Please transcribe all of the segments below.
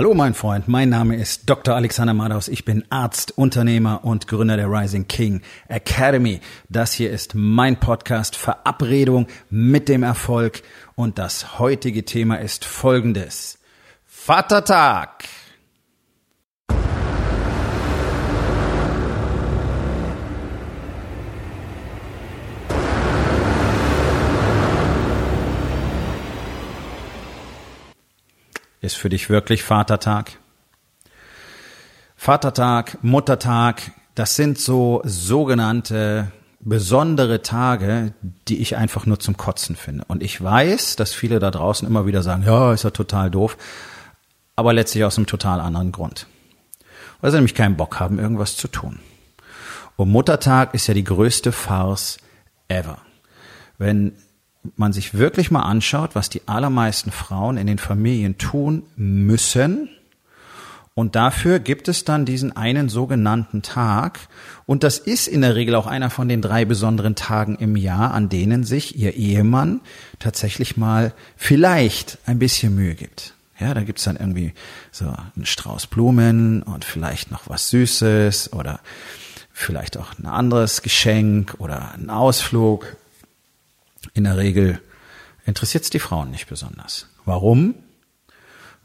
Hallo mein Freund, mein Name ist Dr. Alexander Madaus. Ich bin Arzt, Unternehmer und Gründer der Rising King Academy. Das hier ist mein Podcast Verabredung mit dem Erfolg und das heutige Thema ist folgendes. Vatertag! Ist für dich wirklich Vatertag? Vatertag, Muttertag, das sind so sogenannte besondere Tage, die ich einfach nur zum Kotzen finde. Und ich weiß, dass viele da draußen immer wieder sagen, ja, ist ja total doof, aber letztlich aus einem total anderen Grund. Weil sie nämlich keinen Bock haben, irgendwas zu tun. Und Muttertag ist ja die größte Farce ever. Wenn man sich wirklich mal anschaut, was die allermeisten Frauen in den Familien tun müssen, und dafür gibt es dann diesen einen sogenannten Tag. Und das ist in der Regel auch einer von den drei besonderen Tagen im Jahr, an denen sich ihr Ehemann tatsächlich mal vielleicht ein bisschen Mühe gibt. Ja, da gibt's dann irgendwie so einen Strauß Blumen und vielleicht noch was Süßes oder vielleicht auch ein anderes Geschenk oder einen Ausflug in der Regel interessiert es die Frauen nicht besonders. Warum?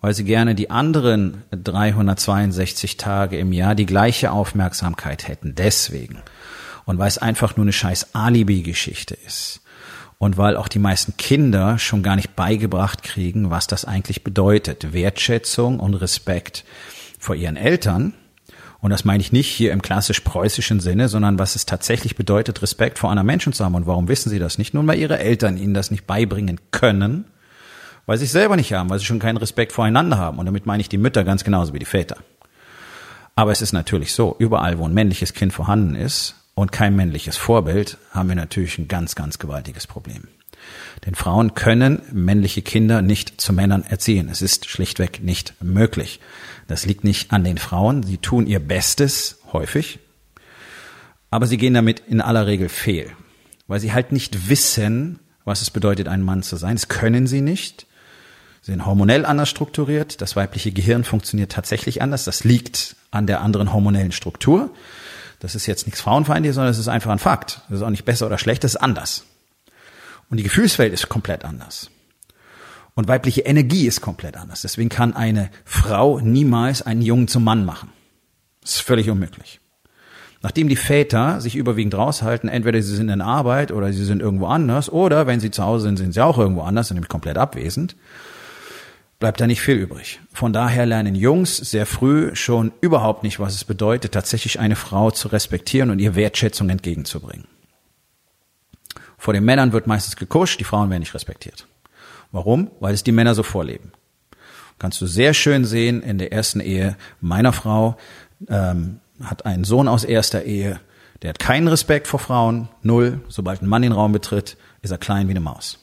Weil sie gerne die anderen 362 Tage im Jahr die gleiche Aufmerksamkeit hätten. Deswegen. Und weil es einfach nur eine scheiß Alibi-Geschichte ist. Und weil auch die meisten Kinder schon gar nicht beigebracht kriegen, was das eigentlich bedeutet. Wertschätzung und Respekt vor ihren Eltern und das meine ich nicht hier im klassisch preußischen Sinne, sondern was es tatsächlich bedeutet, Respekt vor anderen Menschen zu haben. Und warum wissen Sie das nicht? Nun, weil Ihre Eltern Ihnen das nicht beibringen können, weil sie es selber nicht haben, weil sie schon keinen Respekt voreinander haben. Und damit meine ich die Mütter ganz genauso wie die Väter. Aber es ist natürlich so, überall, wo ein männliches Kind vorhanden ist und kein männliches Vorbild, haben wir natürlich ein ganz, ganz gewaltiges Problem. Denn Frauen können männliche Kinder nicht zu Männern erziehen. Es ist schlichtweg nicht möglich. Das liegt nicht an den Frauen. Sie tun ihr Bestes, häufig. Aber sie gehen damit in aller Regel fehl. Weil sie halt nicht wissen, was es bedeutet, ein Mann zu sein. Das können sie nicht. Sie sind hormonell anders strukturiert. Das weibliche Gehirn funktioniert tatsächlich anders. Das liegt an der anderen hormonellen Struktur. Das ist jetzt nichts Frauenfeindliches, sondern es ist einfach ein Fakt. Das ist auch nicht besser oder schlecht, das ist anders. Und die Gefühlswelt ist komplett anders. Und weibliche Energie ist komplett anders. Deswegen kann eine Frau niemals einen Jungen zum Mann machen. Das ist völlig unmöglich. Nachdem die Väter sich überwiegend raushalten, entweder sie sind in Arbeit oder sie sind irgendwo anders, oder wenn sie zu Hause sind, sind sie auch irgendwo anders, nämlich komplett abwesend, bleibt da nicht viel übrig. Von daher lernen Jungs sehr früh schon überhaupt nicht, was es bedeutet, tatsächlich eine Frau zu respektieren und ihr Wertschätzung entgegenzubringen. Vor den Männern wird meistens gekuscht, die Frauen werden nicht respektiert. Warum? Weil es die Männer so vorleben. Kannst du sehr schön sehen in der ersten Ehe meiner Frau, ähm, hat einen Sohn aus erster Ehe, der hat keinen Respekt vor Frauen, null. Sobald ein Mann den Raum betritt, ist er klein wie eine Maus.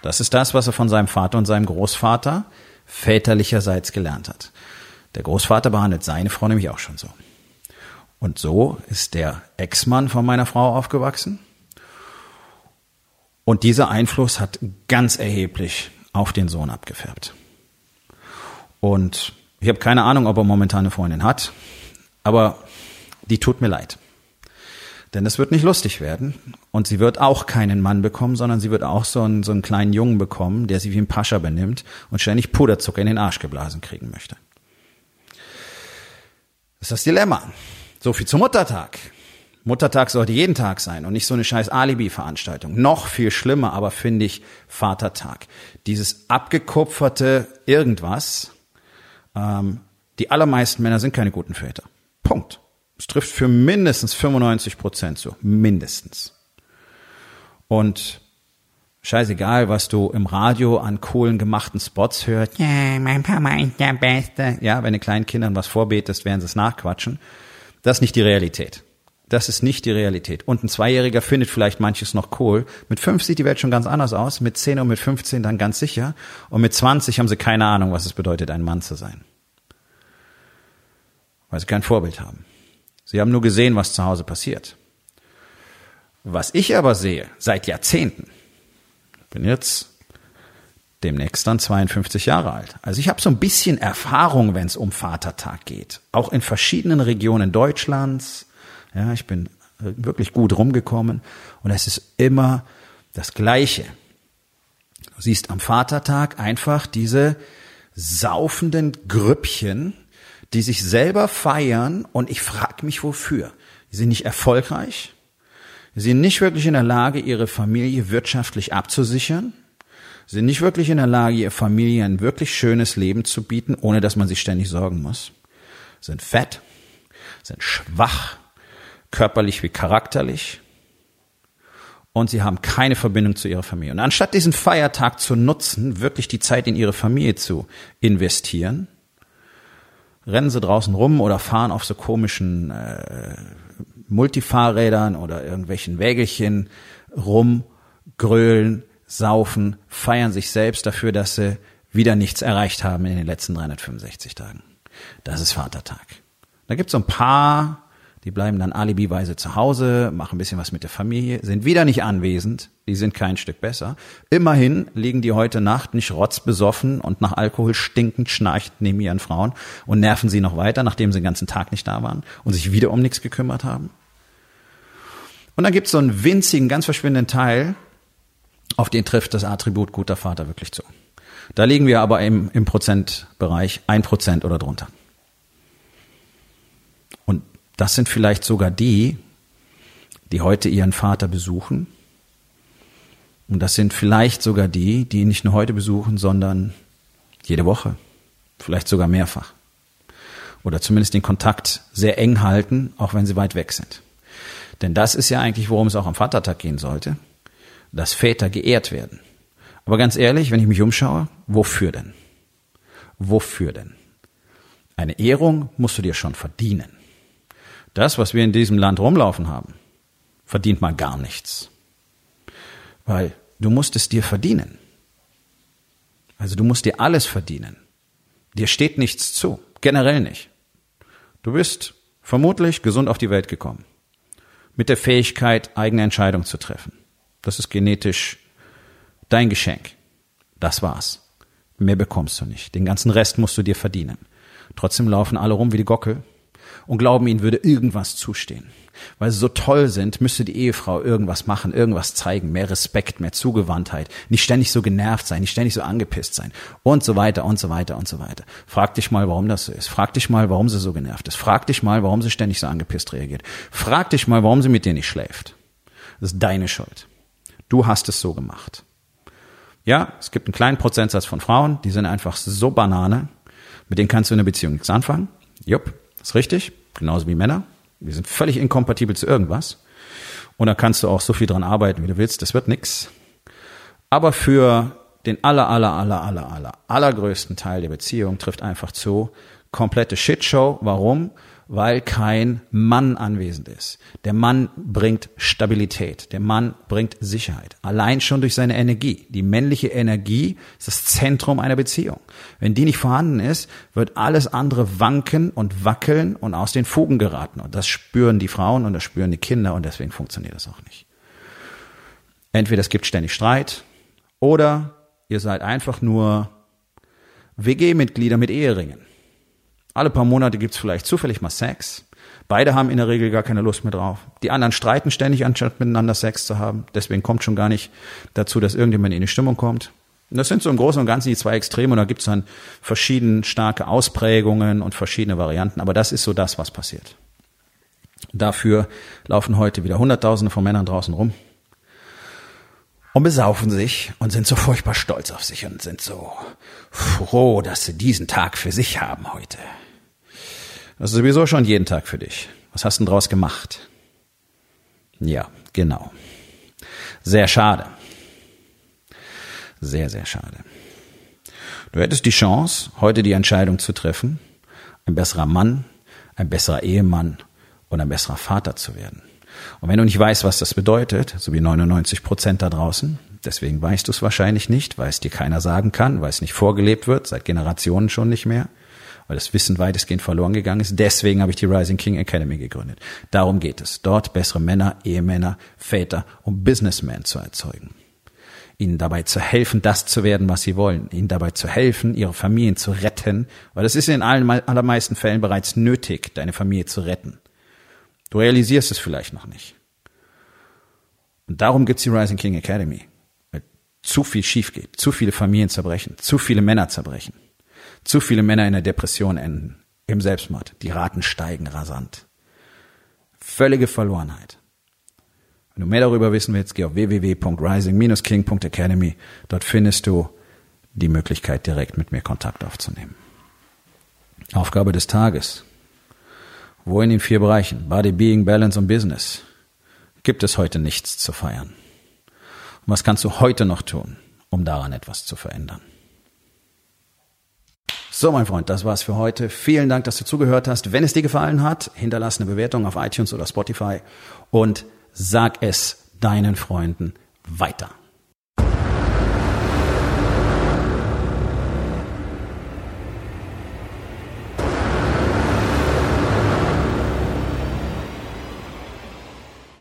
Das ist das, was er von seinem Vater und seinem Großvater väterlicherseits gelernt hat. Der Großvater behandelt seine Frau nämlich auch schon so. Und so ist der Ex-Mann von meiner Frau aufgewachsen. Und dieser Einfluss hat ganz erheblich auf den Sohn abgefärbt. Und ich habe keine Ahnung, ob er momentan eine Freundin hat, aber die tut mir leid. Denn es wird nicht lustig werden. Und sie wird auch keinen Mann bekommen, sondern sie wird auch so einen, so einen kleinen Jungen bekommen, der sich wie ein Pascha benimmt und ständig Puderzucker in den Arsch geblasen kriegen möchte. Das ist das Dilemma. So viel zum Muttertag. Muttertag sollte jeden Tag sein und nicht so eine scheiß Alibi-Veranstaltung. Noch viel schlimmer aber finde ich Vatertag. Dieses abgekupferte irgendwas. Ähm, die allermeisten Männer sind keine guten Väter. Punkt. Es trifft für mindestens 95 Prozent zu. Mindestens. Und scheißegal, was du im Radio an coolen gemachten Spots hörst. Ja, mein Papa ist der Beste. Ja, wenn du kleinen Kindern was vorbetest, werden sie es nachquatschen. Das ist nicht die Realität. Das ist nicht die Realität. Und ein Zweijähriger findet vielleicht manches noch cool. Mit fünf sieht die Welt schon ganz anders aus. Mit zehn und mit 15 dann ganz sicher. Und mit 20 haben sie keine Ahnung, was es bedeutet, ein Mann zu sein. Weil sie kein Vorbild haben. Sie haben nur gesehen, was zu Hause passiert. Was ich aber sehe, seit Jahrzehnten, bin jetzt demnächst dann 52 Jahre alt. Also ich habe so ein bisschen Erfahrung, wenn es um Vatertag geht. Auch in verschiedenen Regionen Deutschlands. Ja, ich bin äh, wirklich gut rumgekommen. Und es ist immer das Gleiche. Du siehst am Vatertag einfach diese saufenden Grüppchen, die sich selber feiern. Und ich frage mich wofür. Die sind nicht erfolgreich, sie sind nicht wirklich in der Lage, ihre Familie wirtschaftlich abzusichern, sie sind nicht wirklich in der Lage, ihrer Familie ein wirklich schönes Leben zu bieten, ohne dass man sich ständig sorgen muss, sind fett, sind schwach, körperlich wie charakterlich, und sie haben keine Verbindung zu ihrer Familie. Und anstatt diesen Feiertag zu nutzen, wirklich die Zeit in ihre Familie zu investieren, rennen sie draußen rum oder fahren auf so komischen äh, Multifahrrädern oder irgendwelchen Wägelchen rum, grölen, saufen, feiern sich selbst dafür, dass sie wieder nichts erreicht haben in den letzten 365 Tagen. Das ist Vatertag. Da gibt's so ein paar die bleiben dann alibiweise zu Hause, machen ein bisschen was mit der Familie, sind wieder nicht anwesend, die sind kein Stück besser. Immerhin liegen die heute Nacht nicht rotzbesoffen und nach Alkohol stinkend schnarcht neben ihren Frauen und nerven sie noch weiter, nachdem sie den ganzen Tag nicht da waren und sich wieder um nichts gekümmert haben. Und dann gibt es so einen winzigen, ganz verschwindenden Teil, auf den trifft das Attribut guter Vater wirklich zu. Da liegen wir aber im, im Prozentbereich ein Prozent oder drunter. Das sind vielleicht sogar die, die heute ihren Vater besuchen. Und das sind vielleicht sogar die, die ihn nicht nur heute besuchen, sondern jede Woche, vielleicht sogar mehrfach. Oder zumindest den Kontakt sehr eng halten, auch wenn sie weit weg sind. Denn das ist ja eigentlich, worum es auch am Vatertag gehen sollte, dass Väter geehrt werden. Aber ganz ehrlich, wenn ich mich umschaue, wofür denn? Wofür denn? Eine Ehrung musst du dir schon verdienen. Das, was wir in diesem Land rumlaufen haben, verdient mal gar nichts. Weil du musst es dir verdienen. Also du musst dir alles verdienen. Dir steht nichts zu. Generell nicht. Du bist vermutlich gesund auf die Welt gekommen. Mit der Fähigkeit, eigene Entscheidungen zu treffen. Das ist genetisch dein Geschenk. Das war's. Mehr bekommst du nicht. Den ganzen Rest musst du dir verdienen. Trotzdem laufen alle rum wie die Gockel und glauben, ihnen würde irgendwas zustehen. Weil sie so toll sind, müsste die Ehefrau irgendwas machen, irgendwas zeigen, mehr Respekt, mehr Zugewandtheit, nicht ständig so genervt sein, nicht ständig so angepisst sein und so weiter und so weiter und so weiter. Frag dich mal, warum das so ist. Frag dich mal, warum sie so genervt ist. Frag dich mal, warum sie ständig so angepisst reagiert. Frag dich mal, warum sie mit dir nicht schläft. Das ist deine Schuld. Du hast es so gemacht. Ja, es gibt einen kleinen Prozentsatz von Frauen, die sind einfach so Banane, mit denen kannst du in einer Beziehung nichts anfangen. Jupp, ist richtig, genauso wie Männer. Wir sind völlig inkompatibel zu irgendwas. Und da kannst du auch so viel dran arbeiten, wie du willst. Das wird nix. Aber für den aller, aller, aller, aller, aller, allergrößten Teil der Beziehung trifft einfach zu, komplette Shitshow. Warum? Weil kein Mann anwesend ist. Der Mann bringt Stabilität, der Mann bringt Sicherheit. Allein schon durch seine Energie. Die männliche Energie ist das Zentrum einer Beziehung. Wenn die nicht vorhanden ist, wird alles andere wanken und wackeln und aus den Fugen geraten. Und das spüren die Frauen und das spüren die Kinder und deswegen funktioniert das auch nicht. Entweder es gibt ständig Streit oder ihr seid einfach nur WG-Mitglieder mit Eheringen. Alle paar Monate gibt's vielleicht zufällig mal Sex. Beide haben in der Regel gar keine Lust mehr drauf. Die anderen streiten ständig, anstatt miteinander Sex zu haben. Deswegen kommt schon gar nicht dazu, dass irgendjemand in die Stimmung kommt. Und das sind so im Großen und Ganzen die zwei Extreme und da gibt's dann verschieden starke Ausprägungen und verschiedene Varianten. Aber das ist so das, was passiert. Dafür laufen heute wieder Hunderttausende von Männern draußen rum und besaufen sich und sind so furchtbar stolz auf sich und sind so froh, dass sie diesen Tag für sich haben heute. Das ist sowieso schon jeden Tag für dich. Was hast du denn draus gemacht? Ja, genau. Sehr schade. Sehr, sehr schade. Du hättest die Chance, heute die Entscheidung zu treffen, ein besserer Mann, ein besserer Ehemann und ein besserer Vater zu werden. Und wenn du nicht weißt, was das bedeutet, so wie 99 Prozent da draußen, deswegen weißt du es wahrscheinlich nicht, weil es dir keiner sagen kann, weil es nicht vorgelebt wird, seit Generationen schon nicht mehr, weil das Wissen weitestgehend verloren gegangen ist. Deswegen habe ich die Rising King Academy gegründet. Darum geht es, dort bessere Männer, Ehemänner, Väter und Businessmen zu erzeugen. ihnen dabei zu helfen, das zu werden, was sie wollen, ihnen dabei zu helfen, ihre Familien zu retten, weil das ist in allen, allermeisten Fällen bereits nötig, deine Familie zu retten. Du realisierst es vielleicht noch nicht. Und darum gibt's die Rising King Academy. Weil zu viel schief geht, zu viele Familien zerbrechen, zu viele Männer zerbrechen, zu viele Männer in der Depression enden, im Selbstmord. Die Raten steigen rasant. Völlige Verlorenheit. Wenn du mehr darüber wissen willst, geh auf www.rising-king.academy. Dort findest du die Möglichkeit, direkt mit mir Kontakt aufzunehmen. Aufgabe des Tages. Wo in den vier Bereichen Body, Being, Balance und Business gibt es heute nichts zu feiern? Und was kannst du heute noch tun, um daran etwas zu verändern? So, mein Freund, das war's für heute. Vielen Dank, dass du zugehört hast. Wenn es dir gefallen hat, hinterlass eine Bewertung auf iTunes oder Spotify und sag es deinen Freunden weiter.